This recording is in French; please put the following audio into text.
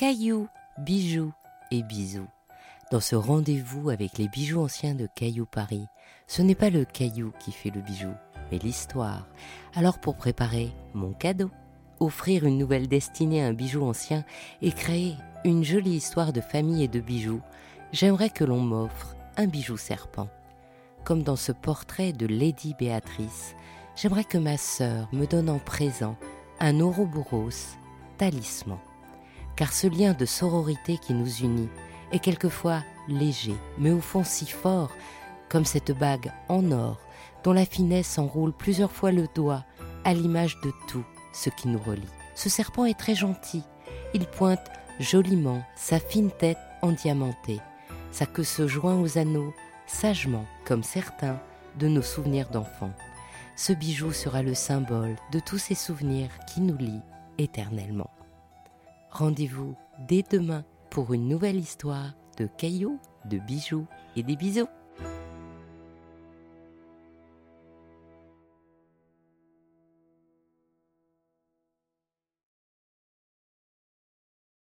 cailloux, bijoux et bisous. Dans ce rendez-vous avec les bijoux anciens de Caillou Paris, ce n'est pas le caillou qui fait le bijou, mais l'histoire. Alors pour préparer mon cadeau, offrir une nouvelle destinée à un bijou ancien et créer une jolie histoire de famille et de bijoux, j'aimerais que l'on m'offre un bijou serpent. Comme dans ce portrait de Lady Béatrice, j'aimerais que ma sœur me donne en présent un Ouroboros talisman. Car ce lien de sororité qui nous unit est quelquefois léger, mais au fond si fort, comme cette bague en or dont la finesse enroule plusieurs fois le doigt à l'image de tout ce qui nous relie. Ce serpent est très gentil. Il pointe joliment sa fine tête endiamantée. Sa queue se joint aux anneaux, sagement, comme certains, de nos souvenirs d'enfants. Ce bijou sera le symbole de tous ces souvenirs qui nous lient éternellement. Rendez-vous dès demain pour une nouvelle histoire de cailloux, de bijoux et des bisous.